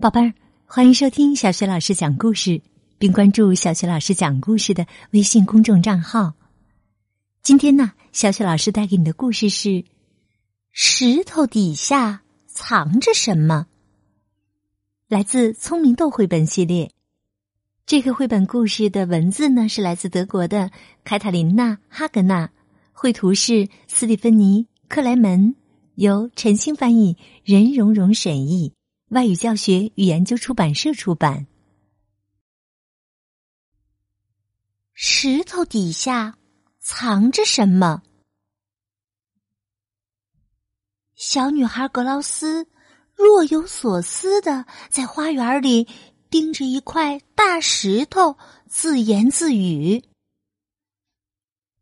宝贝儿，欢迎收听小雪老师讲故事，并关注小雪老师讲故事的微信公众账号。今天呢，小雪老师带给你的故事是《石头底下藏着什么》，来自《聪明豆》绘本系列。这个绘本故事的文字呢，是来自德国的凯塔琳娜·哈格纳，绘图是斯蒂芬妮·克莱门，由陈星翻译，任蓉蓉审译。外语教学与研究出版社出版。石头底下藏着什么？小女孩格劳斯若有所思的在花园里盯着一块大石头，自言自语：“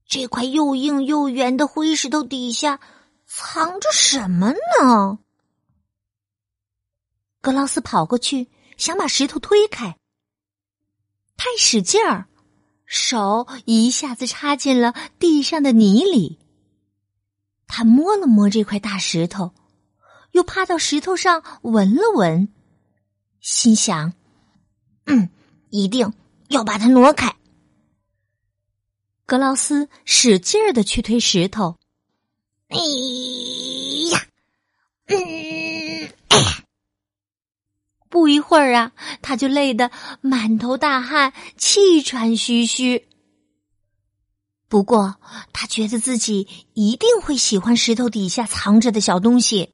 这块又硬又圆的灰石头底下藏着什么呢？”格劳斯跑过去，想把石头推开，太使劲儿，手一下子插进了地上的泥里。他摸了摸这块大石头，又趴到石头上闻了闻，心想：“嗯，一定要把它挪开。”格劳斯使劲儿的去推石头，哎呀，嗯，哎呀！不一会儿啊，他就累得满头大汗、气喘吁吁。不过，他觉得自己一定会喜欢石头底下藏着的小东西。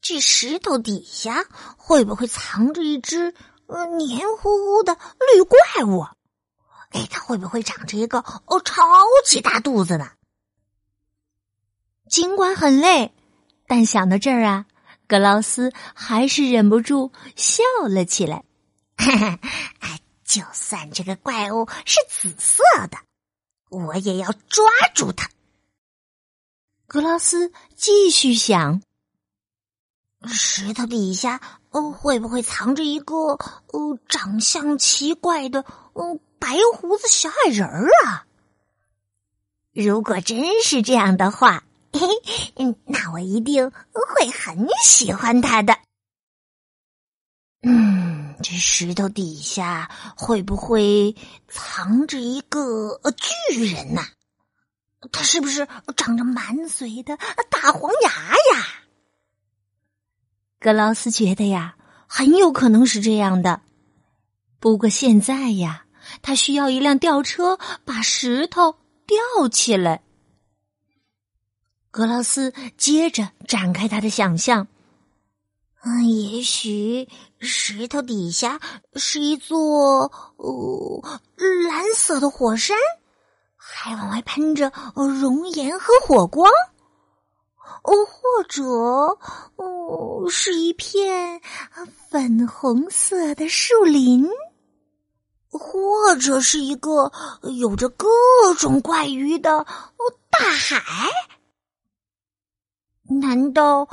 这石头底下会不会藏着一只呃黏糊糊的绿怪物？哎，它会不会长着一个哦超级大肚子呢？尽管很累，但想到这儿啊。格劳斯还是忍不住笑了起来。就算这个怪物是紫色的，我也要抓住它。格劳斯继续想：石头底下哦，会不会藏着一个哦长相奇怪的嗯白胡子小矮人儿啊？如果真是这样的话。嘿，嗯，那我一定会很喜欢他的。嗯，这石头底下会不会藏着一个巨人呐？他是不是长着满嘴的大黄牙呀？格劳斯觉得呀，很有可能是这样的。不过现在呀，他需要一辆吊车把石头吊起来。格劳斯接着展开他的想象，嗯，也许石头底下是一座哦蓝色的火山，还往外喷着熔岩和火光，哦，或者哦是一片粉红色的树林，或者是一个有着各种怪鱼的哦大海。难道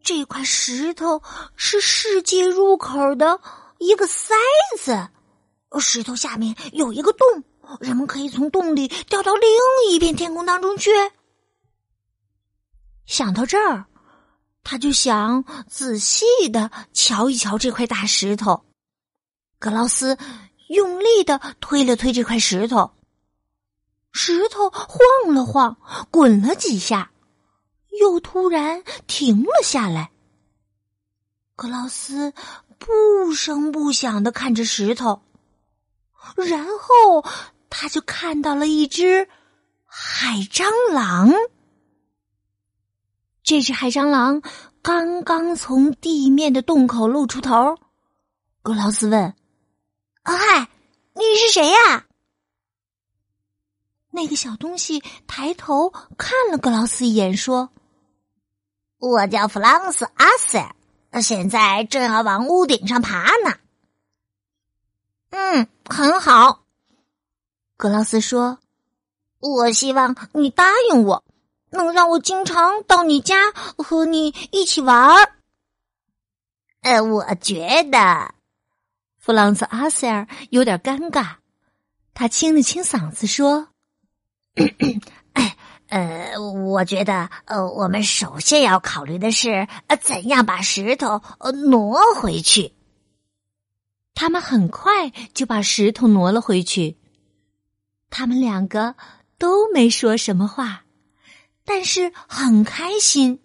这块石头是世界入口的一个塞子？石头下面有一个洞，人们可以从洞里掉到另一片天空当中去。想到这儿，他就想仔细的瞧一瞧这块大石头。格劳斯用力的推了推这块石头，石头晃了晃，滚了几下。又突然停了下来。格劳斯不声不响的看着石头，然后他就看到了一只海蟑螂。这只海蟑螂刚刚从地面的洞口露出头。格劳斯问：“嗨，你是谁呀？”那个小东西抬头看了格劳斯一眼，说。我叫弗朗斯·阿塞尔，现在正要往屋顶上爬呢。嗯，很好。格劳斯说：“我希望你答应我，能让我经常到你家和你一起玩儿。”呃，我觉得弗朗斯·阿塞尔有点尴尬，他清了清嗓子说：“，呃，我觉得，呃，我们首先要考虑的是，呃，怎样把石头呃挪回去。他们很快就把石头挪了回去。他们两个都没说什么话，但是很开心。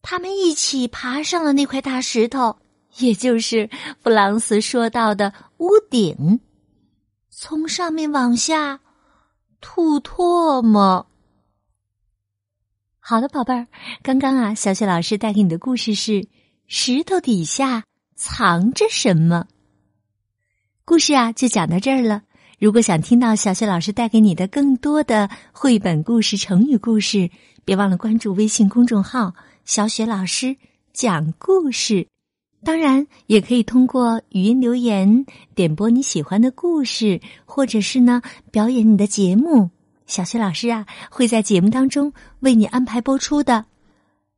他们一起爬上了那块大石头，也就是弗朗斯说到的屋顶，从上面往下吐唾沫。好的，宝贝儿，刚刚啊，小雪老师带给你的故事是：石头底下藏着什么？故事啊，就讲到这儿了。如果想听到小雪老师带给你的更多的绘本故事、成语故事，别忘了关注微信公众号“小雪老师讲故事”。当然，也可以通过语音留言点播你喜欢的故事，或者是呢表演你的节目。小雪老师啊，会在节目当中为你安排播出的。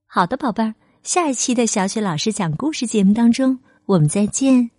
好的，宝贝儿，下一期的小雪老师讲故事节目当中，我们再见。